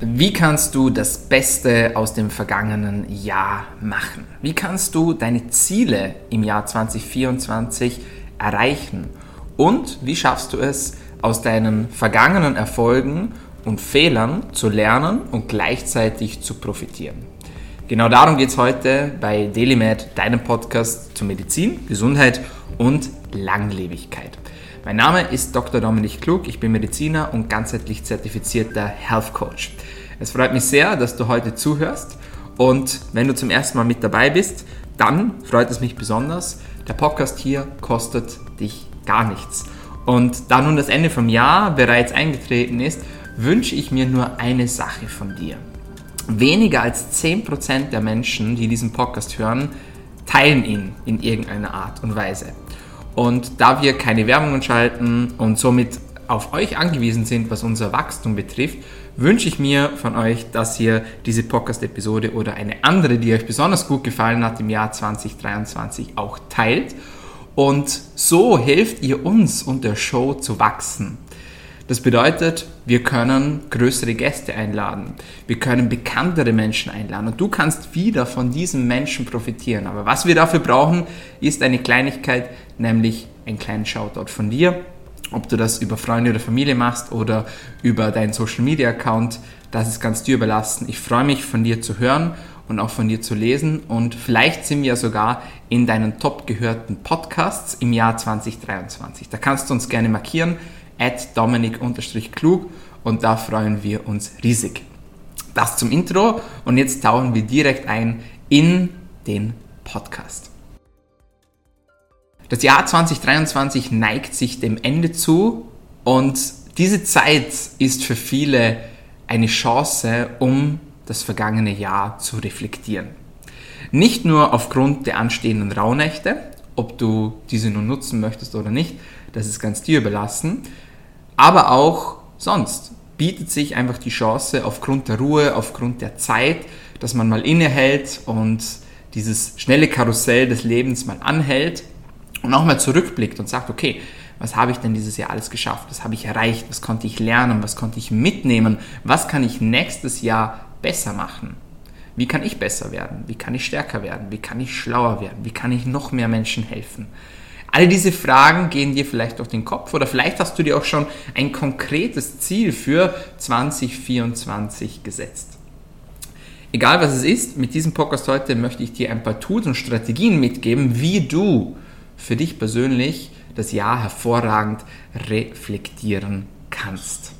Wie kannst du das Beste aus dem vergangenen Jahr machen? Wie kannst du deine Ziele im Jahr 2024 erreichen? Und wie schaffst du es, aus deinen vergangenen Erfolgen und Fehlern zu lernen und gleichzeitig zu profitieren? Genau darum geht es heute bei DailyMed, deinem Podcast zur Medizin, Gesundheit und Langlebigkeit. Mein Name ist Dr. Dominik Klug, ich bin Mediziner und ganzheitlich zertifizierter Health Coach. Es freut mich sehr, dass du heute zuhörst und wenn du zum ersten Mal mit dabei bist, dann freut es mich besonders. Der Podcast hier kostet dich gar nichts. Und da nun das Ende vom Jahr bereits eingetreten ist, wünsche ich mir nur eine Sache von dir. Weniger als 10% der Menschen, die diesen Podcast hören, teilen ihn in irgendeiner Art und Weise. Und da wir keine Werbungen schalten und somit auf euch angewiesen sind, was unser Wachstum betrifft, wünsche ich mir von euch, dass ihr diese Podcast-Episode oder eine andere, die euch besonders gut gefallen hat im Jahr 2023, auch teilt. Und so helft ihr uns und der Show zu wachsen. Das bedeutet, wir können größere Gäste einladen. Wir können bekanntere Menschen einladen. Und du kannst wieder von diesen Menschen profitieren. Aber was wir dafür brauchen, ist eine Kleinigkeit, nämlich einen kleinen Shoutout von dir. Ob du das über Freunde oder Familie machst oder über deinen Social Media Account, das ist ganz dir überlassen. Ich freue mich von dir zu hören und auch von dir zu lesen. Und vielleicht sind wir sogar in deinen top gehörten Podcasts im Jahr 2023. Da kannst du uns gerne markieren at dominik-klug und da freuen wir uns riesig. Das zum Intro und jetzt tauchen wir direkt ein in den Podcast. Das Jahr 2023 neigt sich dem Ende zu und diese Zeit ist für viele eine Chance, um das vergangene Jahr zu reflektieren. Nicht nur aufgrund der anstehenden Rauhnächte, ob du diese nun nutzen möchtest oder nicht, das ist ganz dir überlassen, aber auch sonst bietet sich einfach die Chance aufgrund der Ruhe, aufgrund der Zeit, dass man mal innehält und dieses schnelle Karussell des Lebens mal anhält und auch mal zurückblickt und sagt, okay, was habe ich denn dieses Jahr alles geschafft? Was habe ich erreicht? Was konnte ich lernen? Was konnte ich mitnehmen? Was kann ich nächstes Jahr besser machen? Wie kann ich besser werden? Wie kann ich stärker werden? Wie kann ich schlauer werden? Wie kann ich noch mehr Menschen helfen? All diese Fragen gehen dir vielleicht durch den Kopf oder vielleicht hast du dir auch schon ein konkretes Ziel für 2024 gesetzt. Egal was es ist, mit diesem Podcast heute möchte ich dir ein paar Tools und Strategien mitgeben, wie du für dich persönlich das Jahr hervorragend reflektieren kannst.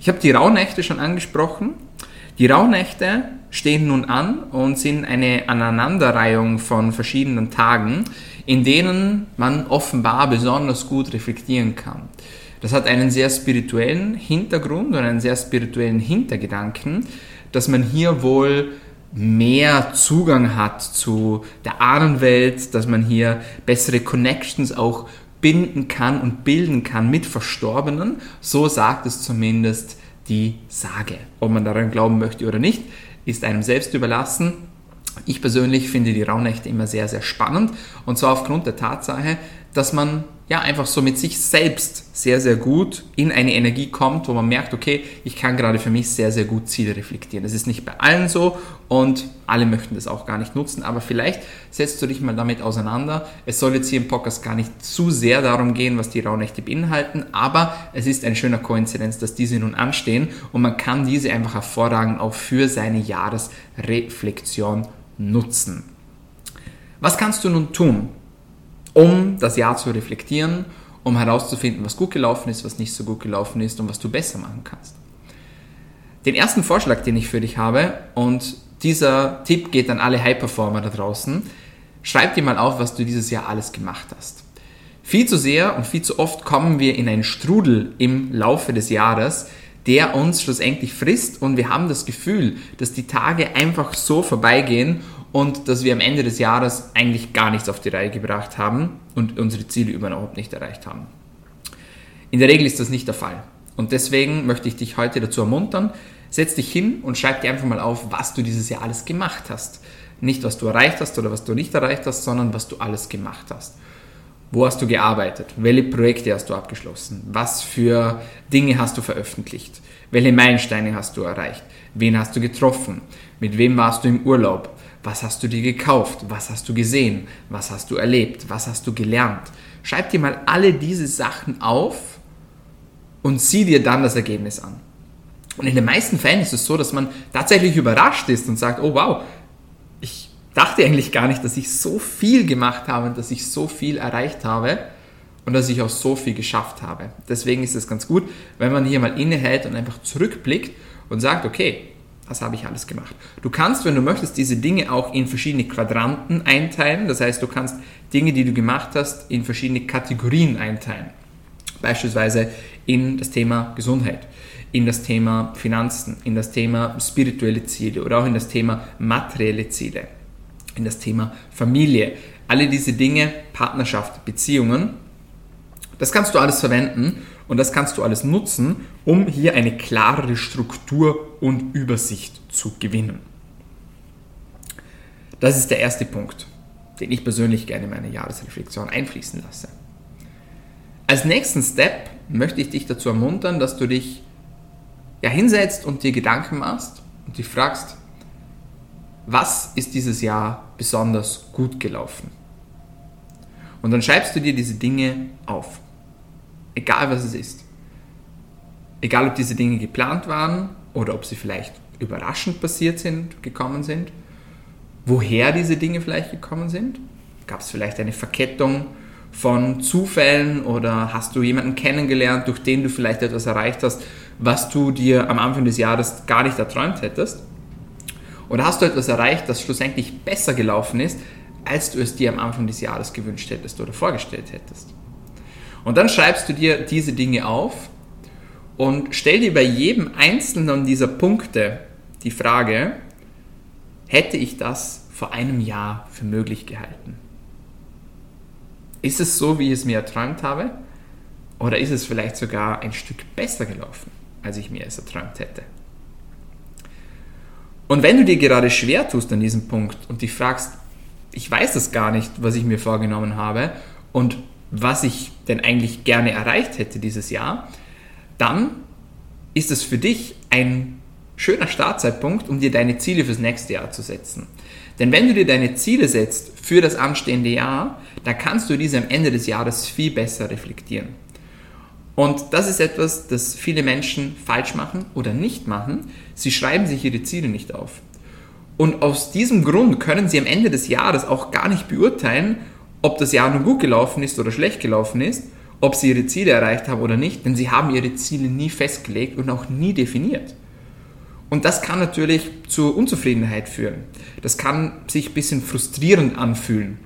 Ich habe die Rauhnächte schon angesprochen. Die Rauhnächte stehen nun an und sind eine Aneinanderreihung von verschiedenen Tagen, in denen man offenbar besonders gut reflektieren kann. Das hat einen sehr spirituellen Hintergrund und einen sehr spirituellen Hintergedanken, dass man hier wohl mehr Zugang hat zu der Ahnenwelt, dass man hier bessere Connections auch binden kann und bilden kann mit Verstorbenen. So sagt es zumindest die Sage. Ob man daran glauben möchte oder nicht, ist einem selbst überlassen. Ich persönlich finde die Rauhnächte immer sehr, sehr spannend und zwar aufgrund der Tatsache, dass man ja einfach so mit sich selbst sehr, sehr gut in eine Energie kommt, wo man merkt, okay, ich kann gerade für mich sehr, sehr gut Ziele reflektieren. Das ist nicht bei allen so und alle möchten das auch gar nicht nutzen, aber vielleicht setzt du dich mal damit auseinander. Es soll jetzt hier im Podcast gar nicht zu sehr darum gehen, was die Rauhnächte beinhalten, aber es ist ein schöner Koinzidenz, dass diese nun anstehen und man kann diese einfach hervorragend auch für seine Jahresreflexion nutzen. Was kannst du nun tun? Um das Jahr zu reflektieren, um herauszufinden, was gut gelaufen ist, was nicht so gut gelaufen ist und was du besser machen kannst. Den ersten Vorschlag, den ich für dich habe, und dieser Tipp geht an alle High-Performer da draußen, schreib dir mal auf, was du dieses Jahr alles gemacht hast. Viel zu sehr und viel zu oft kommen wir in einen Strudel im Laufe des Jahres, der uns schlussendlich frisst und wir haben das Gefühl, dass die Tage einfach so vorbeigehen und dass wir am Ende des Jahres eigentlich gar nichts auf die Reihe gebracht haben und unsere Ziele überhaupt nicht erreicht haben. In der Regel ist das nicht der Fall. Und deswegen möchte ich dich heute dazu ermuntern, setz dich hin und schreib dir einfach mal auf, was du dieses Jahr alles gemacht hast. Nicht, was du erreicht hast oder was du nicht erreicht hast, sondern was du alles gemacht hast. Wo hast du gearbeitet? Welche Projekte hast du abgeschlossen? Was für Dinge hast du veröffentlicht? Welche Meilensteine hast du erreicht? Wen hast du getroffen? Mit wem warst du im Urlaub? Was hast du dir gekauft? Was hast du gesehen? Was hast du erlebt? Was hast du gelernt? Schreib dir mal alle diese Sachen auf und sieh dir dann das Ergebnis an. Und in den meisten Fällen ist es so, dass man tatsächlich überrascht ist und sagt, oh wow, ich dachte eigentlich gar nicht, dass ich so viel gemacht habe und dass ich so viel erreicht habe und dass ich auch so viel geschafft habe. Deswegen ist es ganz gut, wenn man hier mal innehält und einfach zurückblickt und sagt, okay, was habe ich alles gemacht? Du kannst, wenn du möchtest, diese Dinge auch in verschiedene Quadranten einteilen. Das heißt, du kannst Dinge, die du gemacht hast, in verschiedene Kategorien einteilen. Beispielsweise in das Thema Gesundheit, in das Thema Finanzen, in das Thema spirituelle Ziele oder auch in das Thema materielle Ziele, in das Thema Familie. Alle diese Dinge, Partnerschaft, Beziehungen, das kannst du alles verwenden und das kannst du alles nutzen, um hier eine klarere Struktur und Übersicht zu gewinnen. Das ist der erste Punkt, den ich persönlich gerne in meine Jahresreflexion einfließen lasse. Als nächsten Step möchte ich dich dazu ermuntern, dass du dich ja, hinsetzt und dir Gedanken machst und dich fragst, was ist dieses Jahr besonders gut gelaufen? Und dann schreibst du dir diese Dinge auf. Egal was es ist. Egal ob diese Dinge geplant waren oder ob sie vielleicht überraschend passiert sind, gekommen sind. Woher diese Dinge vielleicht gekommen sind. Gab es vielleicht eine Verkettung von Zufällen oder hast du jemanden kennengelernt, durch den du vielleicht etwas erreicht hast, was du dir am Anfang des Jahres gar nicht erträumt hättest? Oder hast du etwas erreicht, das schlussendlich besser gelaufen ist, als du es dir am Anfang des Jahres gewünscht hättest oder vorgestellt hättest? Und dann schreibst du dir diese Dinge auf und stell dir bei jedem einzelnen dieser Punkte die Frage, hätte ich das vor einem Jahr für möglich gehalten? Ist es so, wie ich es mir erträumt habe? Oder ist es vielleicht sogar ein Stück besser gelaufen, als ich mir es erträumt hätte? Und wenn du dir gerade schwer tust an diesem Punkt und dich fragst, ich weiß das gar nicht, was ich mir vorgenommen habe und was ich denn eigentlich gerne erreicht hätte dieses Jahr, dann ist es für dich ein schöner Startzeitpunkt, um dir deine Ziele fürs nächste Jahr zu setzen. Denn wenn du dir deine Ziele setzt für das anstehende Jahr, dann kannst du diese am Ende des Jahres viel besser reflektieren. Und das ist etwas, das viele Menschen falsch machen oder nicht machen. Sie schreiben sich ihre Ziele nicht auf. Und aus diesem Grund können sie am Ende des Jahres auch gar nicht beurteilen, ob das Jahr nun gut gelaufen ist oder schlecht gelaufen ist, ob sie ihre Ziele erreicht haben oder nicht, denn sie haben ihre Ziele nie festgelegt und auch nie definiert. Und das kann natürlich zur Unzufriedenheit führen. Das kann sich ein bisschen frustrierend anfühlen.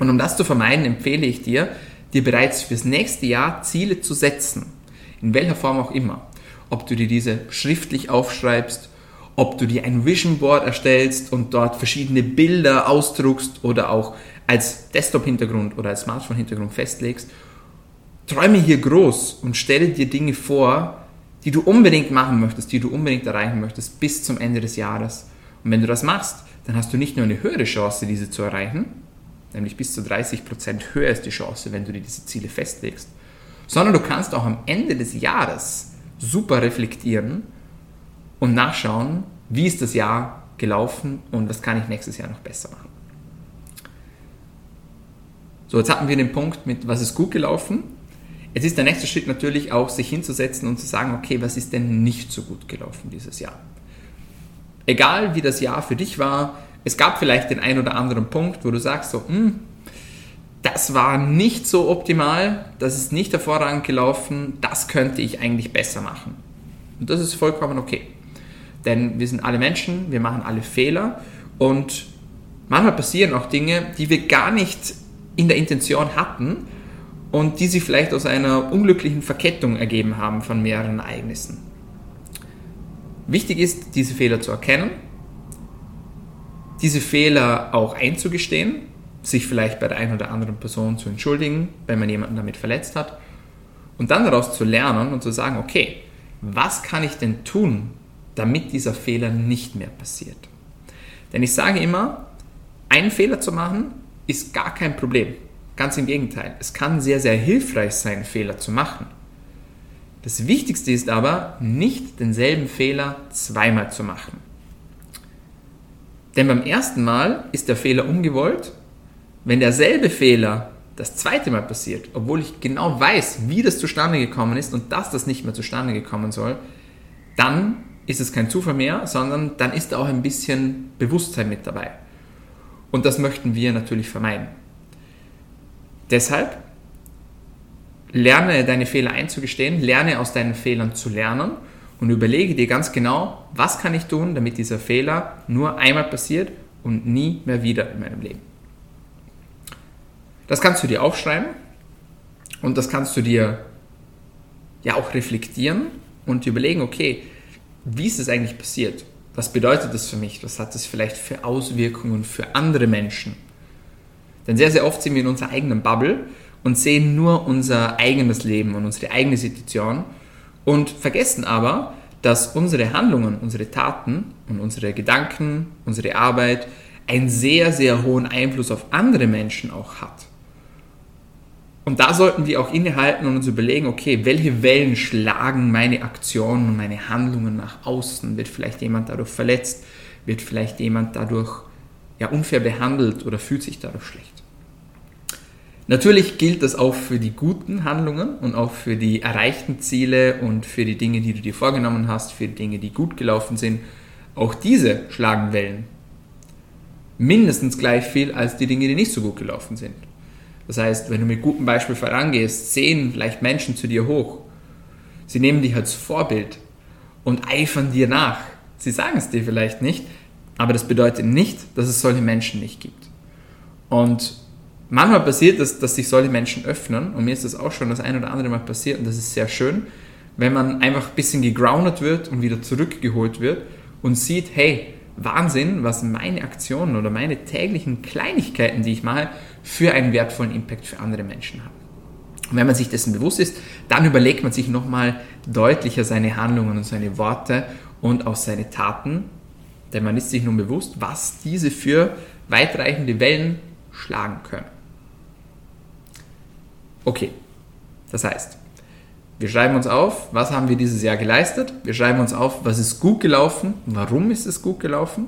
Und um das zu vermeiden, empfehle ich dir, dir bereits fürs nächste Jahr Ziele zu setzen. In welcher Form auch immer. Ob du dir diese schriftlich aufschreibst, ob du dir ein Vision Board erstellst und dort verschiedene Bilder ausdruckst oder auch als Desktop-Hintergrund oder als Smartphone-Hintergrund festlegst. Träume hier groß und stelle dir Dinge vor, die du unbedingt machen möchtest, die du unbedingt erreichen möchtest bis zum Ende des Jahres. Und wenn du das machst, dann hast du nicht nur eine höhere Chance, diese zu erreichen, nämlich bis zu 30% höher ist die Chance, wenn du dir diese Ziele festlegst, sondern du kannst auch am Ende des Jahres super reflektieren und nachschauen, wie ist das Jahr gelaufen und was kann ich nächstes Jahr noch besser machen. So, jetzt hatten wir den Punkt mit, was ist gut gelaufen Jetzt ist der nächste Schritt natürlich auch, sich hinzusetzen und zu sagen, okay, was ist denn nicht so gut gelaufen dieses Jahr? Egal wie das Jahr für dich war, es gab vielleicht den einen oder anderen Punkt, wo du sagst, so, hm, das war nicht so optimal, das ist nicht hervorragend gelaufen, das könnte ich eigentlich besser machen. Und das ist vollkommen okay. Denn wir sind alle Menschen, wir machen alle Fehler und manchmal passieren auch Dinge, die wir gar nicht in der Intention hatten, und die sich vielleicht aus einer unglücklichen Verkettung ergeben haben von mehreren Ereignissen. Wichtig ist, diese Fehler zu erkennen, diese Fehler auch einzugestehen, sich vielleicht bei der einen oder anderen Person zu entschuldigen, wenn man jemanden damit verletzt hat und dann daraus zu lernen und zu sagen, okay, was kann ich denn tun, damit dieser Fehler nicht mehr passiert? Denn ich sage immer, einen Fehler zu machen ist gar kein Problem. Ganz im Gegenteil. Es kann sehr, sehr hilfreich sein, Fehler zu machen. Das Wichtigste ist aber, nicht denselben Fehler zweimal zu machen. Denn beim ersten Mal ist der Fehler ungewollt. Wenn derselbe Fehler das zweite Mal passiert, obwohl ich genau weiß, wie das zustande gekommen ist und dass das nicht mehr zustande gekommen soll, dann ist es kein Zufall mehr, sondern dann ist da auch ein bisschen Bewusstsein mit dabei. Und das möchten wir natürlich vermeiden. Deshalb lerne deine Fehler einzugestehen, lerne aus deinen Fehlern zu lernen und überlege dir ganz genau, was kann ich tun, damit dieser Fehler nur einmal passiert und nie mehr wieder in meinem Leben. Das kannst du dir aufschreiben und das kannst du dir ja auch reflektieren und überlegen, okay, wie ist es eigentlich passiert? Was bedeutet das für mich? Was hat das vielleicht für Auswirkungen für andere Menschen? Denn sehr, sehr oft sind wir in unserer eigenen Bubble und sehen nur unser eigenes Leben und unsere eigene Situation und vergessen aber, dass unsere Handlungen, unsere Taten und unsere Gedanken, unsere Arbeit einen sehr, sehr hohen Einfluss auf andere Menschen auch hat. Und da sollten wir auch innehalten und uns überlegen, okay, welche Wellen schlagen meine Aktionen und meine Handlungen nach außen? Wird vielleicht jemand dadurch verletzt? Wird vielleicht jemand dadurch ja, unfair behandelt oder fühlt sich dadurch schlecht? Natürlich gilt das auch für die guten Handlungen und auch für die erreichten Ziele und für die Dinge, die du dir vorgenommen hast, für die Dinge, die gut gelaufen sind. Auch diese schlagen Wellen. Mindestens gleich viel als die Dinge, die nicht so gut gelaufen sind. Das heißt, wenn du mit gutem Beispiel vorangehst, sehen vielleicht Menschen zu dir hoch. Sie nehmen dich als Vorbild und eifern dir nach. Sie sagen es dir vielleicht nicht, aber das bedeutet nicht, dass es solche Menschen nicht gibt. Und manchmal passiert es, dass sich solche Menschen öffnen und mir ist das auch schon das ein oder andere Mal passiert und das ist sehr schön, wenn man einfach ein bisschen gegroundet wird und wieder zurückgeholt wird und sieht, hey, Wahnsinn, was meine Aktionen oder meine täglichen Kleinigkeiten, die ich mache, für einen wertvollen Impact für andere Menschen haben. Und wenn man sich dessen bewusst ist, dann überlegt man sich nochmal deutlicher seine Handlungen und seine Worte und auch seine Taten, denn man ist sich nun bewusst, was diese für weitreichende Wellen schlagen können. Okay, das heißt, wir schreiben uns auf, was haben wir dieses Jahr geleistet. Wir schreiben uns auf, was ist gut gelaufen, warum ist es gut gelaufen.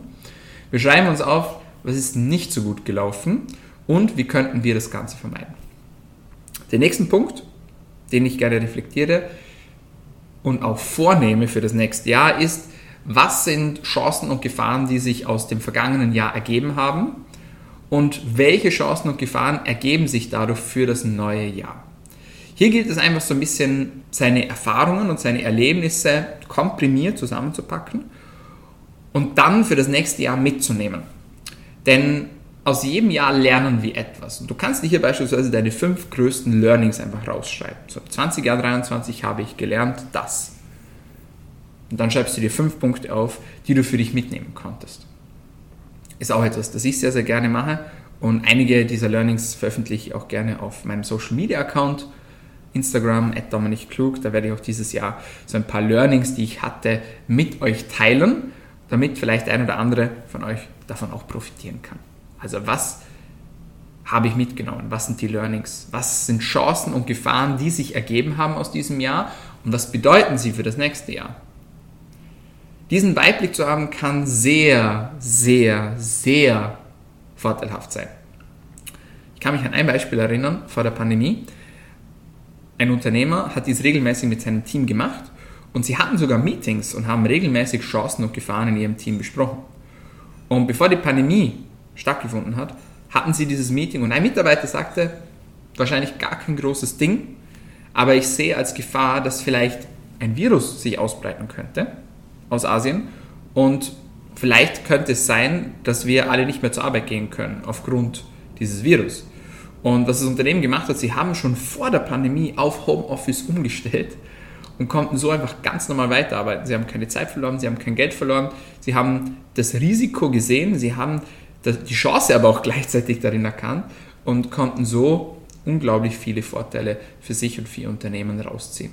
Wir schreiben uns auf, was ist nicht so gut gelaufen und wie könnten wir das Ganze vermeiden. Der nächste Punkt, den ich gerne reflektiere und auch vornehme für das nächste Jahr, ist, was sind Chancen und Gefahren, die sich aus dem vergangenen Jahr ergeben haben und welche Chancen und Gefahren ergeben sich dadurch für das neue Jahr. Hier gilt es einfach so ein bisschen, seine Erfahrungen und seine Erlebnisse komprimiert zusammenzupacken und dann für das nächste Jahr mitzunehmen. Denn aus jedem Jahr lernen wir etwas. Und du kannst dir hier beispielsweise deine fünf größten Learnings einfach rausschreiben. So, 20 Jahr 23 habe ich gelernt das. Und dann schreibst du dir fünf Punkte auf, die du für dich mitnehmen konntest. Ist auch etwas, das ich sehr, sehr gerne mache. Und einige dieser Learnings veröffentliche ich auch gerne auf meinem Social Media Account. Instagram, Klug. Da werde ich auch dieses Jahr so ein paar Learnings, die ich hatte, mit euch teilen, damit vielleicht ein oder andere von euch davon auch profitieren kann. Also was habe ich mitgenommen? Was sind die Learnings? Was sind Chancen und Gefahren, die sich ergeben haben aus diesem Jahr? Und was bedeuten sie für das nächste Jahr? Diesen Weitblick zu haben, kann sehr, sehr, sehr vorteilhaft sein. Ich kann mich an ein Beispiel erinnern vor der Pandemie. Ein Unternehmer hat dies regelmäßig mit seinem Team gemacht und sie hatten sogar Meetings und haben regelmäßig Chancen und Gefahren in ihrem Team besprochen. Und bevor die Pandemie stattgefunden hat, hatten sie dieses Meeting und ein Mitarbeiter sagte, wahrscheinlich gar kein großes Ding, aber ich sehe als Gefahr, dass vielleicht ein Virus sich ausbreiten könnte aus Asien und vielleicht könnte es sein, dass wir alle nicht mehr zur Arbeit gehen können aufgrund dieses Virus. Und was das Unternehmen gemacht hat, sie haben schon vor der Pandemie auf Homeoffice umgestellt und konnten so einfach ganz normal weiterarbeiten. Sie haben keine Zeit verloren, sie haben kein Geld verloren, sie haben das Risiko gesehen, sie haben die Chance aber auch gleichzeitig darin erkannt und konnten so unglaublich viele Vorteile für sich und für ihr Unternehmen rausziehen.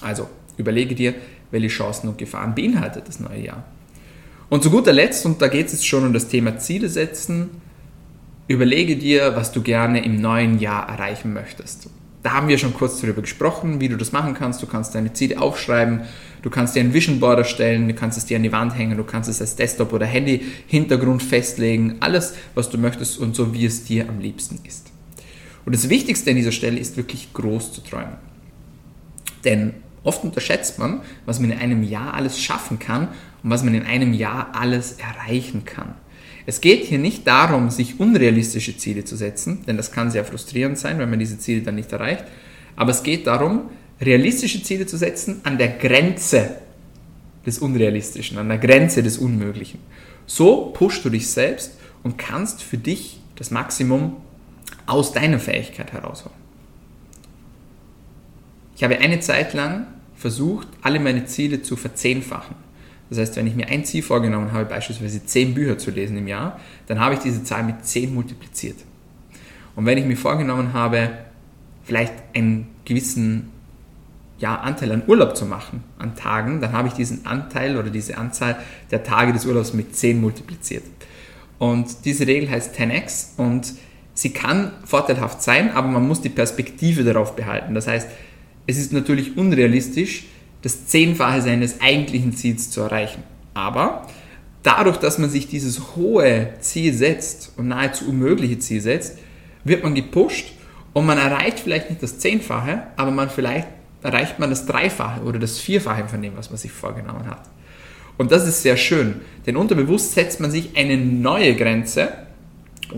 Also überlege dir, welche Chancen und Gefahren beinhaltet das neue Jahr. Und zu guter Letzt, und da geht es jetzt schon um das Thema Ziele setzen, überlege dir, was du gerne im neuen Jahr erreichen möchtest. Da haben wir schon kurz darüber gesprochen, wie du das machen kannst. Du kannst deine Ziele aufschreiben, du kannst dir ein Vision Board erstellen, du kannst es dir an die Wand hängen, du kannst es als Desktop oder Handy Hintergrund festlegen, alles, was du möchtest und so wie es dir am liebsten ist. Und das Wichtigste an dieser Stelle ist wirklich groß zu träumen. Denn oft unterschätzt man, was man in einem Jahr alles schaffen kann und was man in einem Jahr alles erreichen kann. Es geht hier nicht darum, sich unrealistische Ziele zu setzen, denn das kann sehr frustrierend sein, wenn man diese Ziele dann nicht erreicht. Aber es geht darum, realistische Ziele zu setzen an der Grenze des Unrealistischen, an der Grenze des Unmöglichen. So pushst du dich selbst und kannst für dich das Maximum aus deiner Fähigkeit herausholen. Ich habe eine Zeit lang versucht, alle meine Ziele zu verzehnfachen. Das heißt, wenn ich mir ein Ziel vorgenommen habe, beispielsweise zehn Bücher zu lesen im Jahr, dann habe ich diese Zahl mit zehn multipliziert. Und wenn ich mir vorgenommen habe, vielleicht einen gewissen ja, Anteil an Urlaub zu machen, an Tagen, dann habe ich diesen Anteil oder diese Anzahl der Tage des Urlaubs mit 10 multipliziert. Und diese Regel heißt 10x und sie kann vorteilhaft sein, aber man muss die Perspektive darauf behalten. Das heißt, es ist natürlich unrealistisch, das Zehnfache seines eigentlichen Ziels zu erreichen. Aber dadurch, dass man sich dieses hohe Ziel setzt und nahezu unmögliche Ziel setzt, wird man gepusht und man erreicht vielleicht nicht das Zehnfache, aber man vielleicht erreicht man das Dreifache oder das Vierfache von dem, was man sich vorgenommen hat. Und das ist sehr schön, denn unterbewusst setzt man sich eine neue Grenze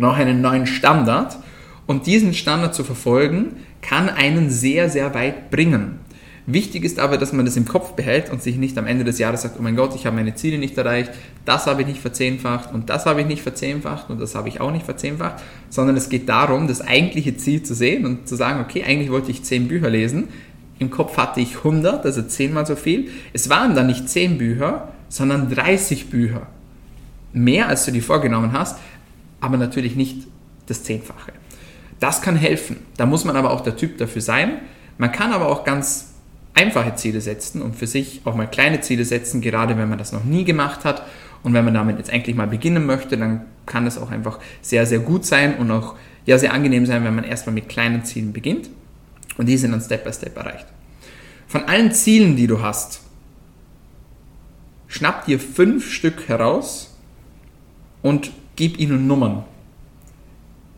auch einen neuen Standard und diesen Standard zu verfolgen, kann einen sehr, sehr weit bringen. Wichtig ist aber, dass man das im Kopf behält und sich nicht am Ende des Jahres sagt, oh mein Gott, ich habe meine Ziele nicht erreicht, das habe ich nicht verzehnfacht und das habe ich nicht verzehnfacht und das habe ich auch nicht verzehnfacht, sondern es geht darum, das eigentliche Ziel zu sehen und zu sagen, okay, eigentlich wollte ich zehn Bücher lesen, im Kopf hatte ich 100, also zehnmal so viel. Es waren dann nicht zehn Bücher, sondern 30 Bücher. Mehr als du dir vorgenommen hast, aber natürlich nicht das Zehnfache. Das kann helfen. Da muss man aber auch der Typ dafür sein. Man kann aber auch ganz einfache Ziele setzen und für sich auch mal kleine Ziele setzen, gerade wenn man das noch nie gemacht hat. Und wenn man damit jetzt eigentlich mal beginnen möchte, dann kann das auch einfach sehr, sehr gut sein und auch ja, sehr angenehm sein, wenn man erstmal mit kleinen Zielen beginnt und die sind dann Step by Step erreicht. Von allen Zielen, die du hast, schnapp dir fünf Stück heraus und gib ihnen Nummern.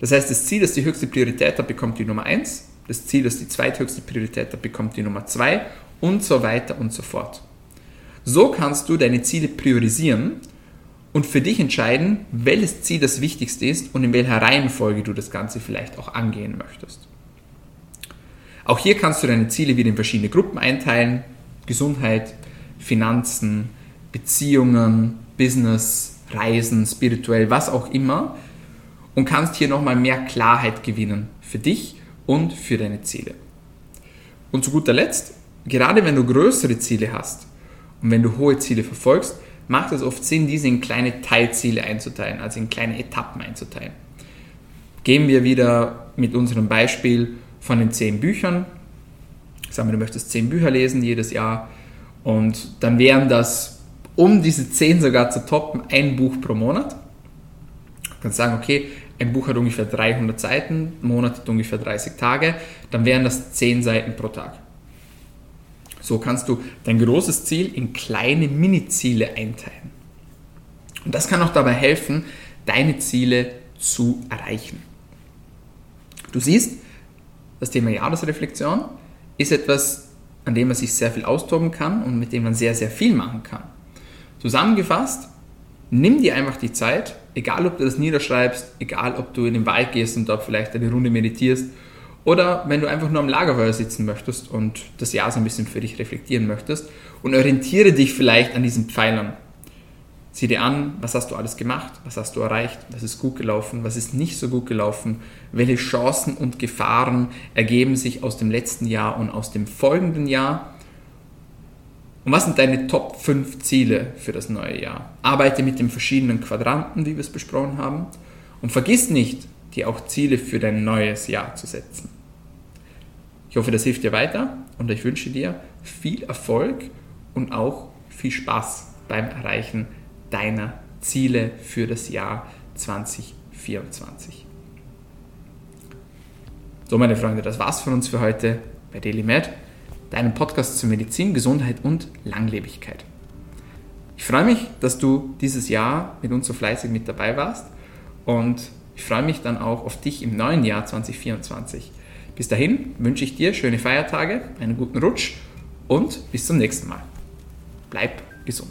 Das heißt, das Ziel, das die höchste Priorität hat, bekommt die Nummer 1, das Ziel, das die zweithöchste Priorität hat, bekommt die Nummer 2 und so weiter und so fort. So kannst du deine Ziele priorisieren und für dich entscheiden, welches Ziel das wichtigste ist und in welcher Reihenfolge du das Ganze vielleicht auch angehen möchtest. Auch hier kannst du deine Ziele wieder in verschiedene Gruppen einteilen. Gesundheit, Finanzen, Beziehungen, Business, Reisen, spirituell, was auch immer und kannst hier nochmal mehr Klarheit gewinnen für dich und für deine Ziele. Und zu guter Letzt, gerade wenn du größere Ziele hast und wenn du hohe Ziele verfolgst, macht es oft Sinn, diese in kleine Teilziele einzuteilen, also in kleine Etappen einzuteilen. Gehen wir wieder mit unserem Beispiel von den zehn Büchern. Sagen wir, du möchtest zehn Bücher lesen jedes Jahr und dann wären das, um diese zehn sogar zu toppen, ein Buch pro Monat. Du kannst sagen, okay, ein Buch hat ungefähr 300 Seiten, Monat hat ungefähr 30 Tage, dann wären das 10 Seiten pro Tag. So kannst du dein großes Ziel in kleine Mini-Ziele einteilen. Und das kann auch dabei helfen, deine Ziele zu erreichen. Du siehst, das Thema Jahresreflexion ist etwas, an dem man sich sehr viel austoben kann und mit dem man sehr, sehr viel machen kann. Zusammengefasst, nimm dir einfach die Zeit, egal ob du das niederschreibst, egal ob du in den Wald gehst und dort vielleicht eine Runde meditierst oder wenn du einfach nur am Lagerfeuer sitzen möchtest und das Jahr so ein bisschen für dich reflektieren möchtest und orientiere dich vielleicht an diesen Pfeilern. Sieh dir an, was hast du alles gemacht, was hast du erreicht, was ist gut gelaufen, was ist nicht so gut gelaufen, welche Chancen und Gefahren ergeben sich aus dem letzten Jahr und aus dem folgenden Jahr und was sind deine Top 5 Ziele für das neue Jahr? Arbeite mit den verschiedenen Quadranten, wie wir es besprochen haben. Und vergiss nicht, dir auch Ziele für dein neues Jahr zu setzen. Ich hoffe, das hilft dir weiter und ich wünsche dir viel Erfolg und auch viel Spaß beim Erreichen deiner Ziele für das Jahr 2024. So, meine Freunde, das war's von uns für heute bei Daily Med, deinem Podcast zur Medizin, Gesundheit und Langlebigkeit. Ich freue mich, dass du dieses Jahr mit uns so fleißig mit dabei warst und ich freue mich dann auch auf dich im neuen Jahr 2024. Bis dahin wünsche ich dir schöne Feiertage, einen guten Rutsch und bis zum nächsten Mal. Bleib gesund.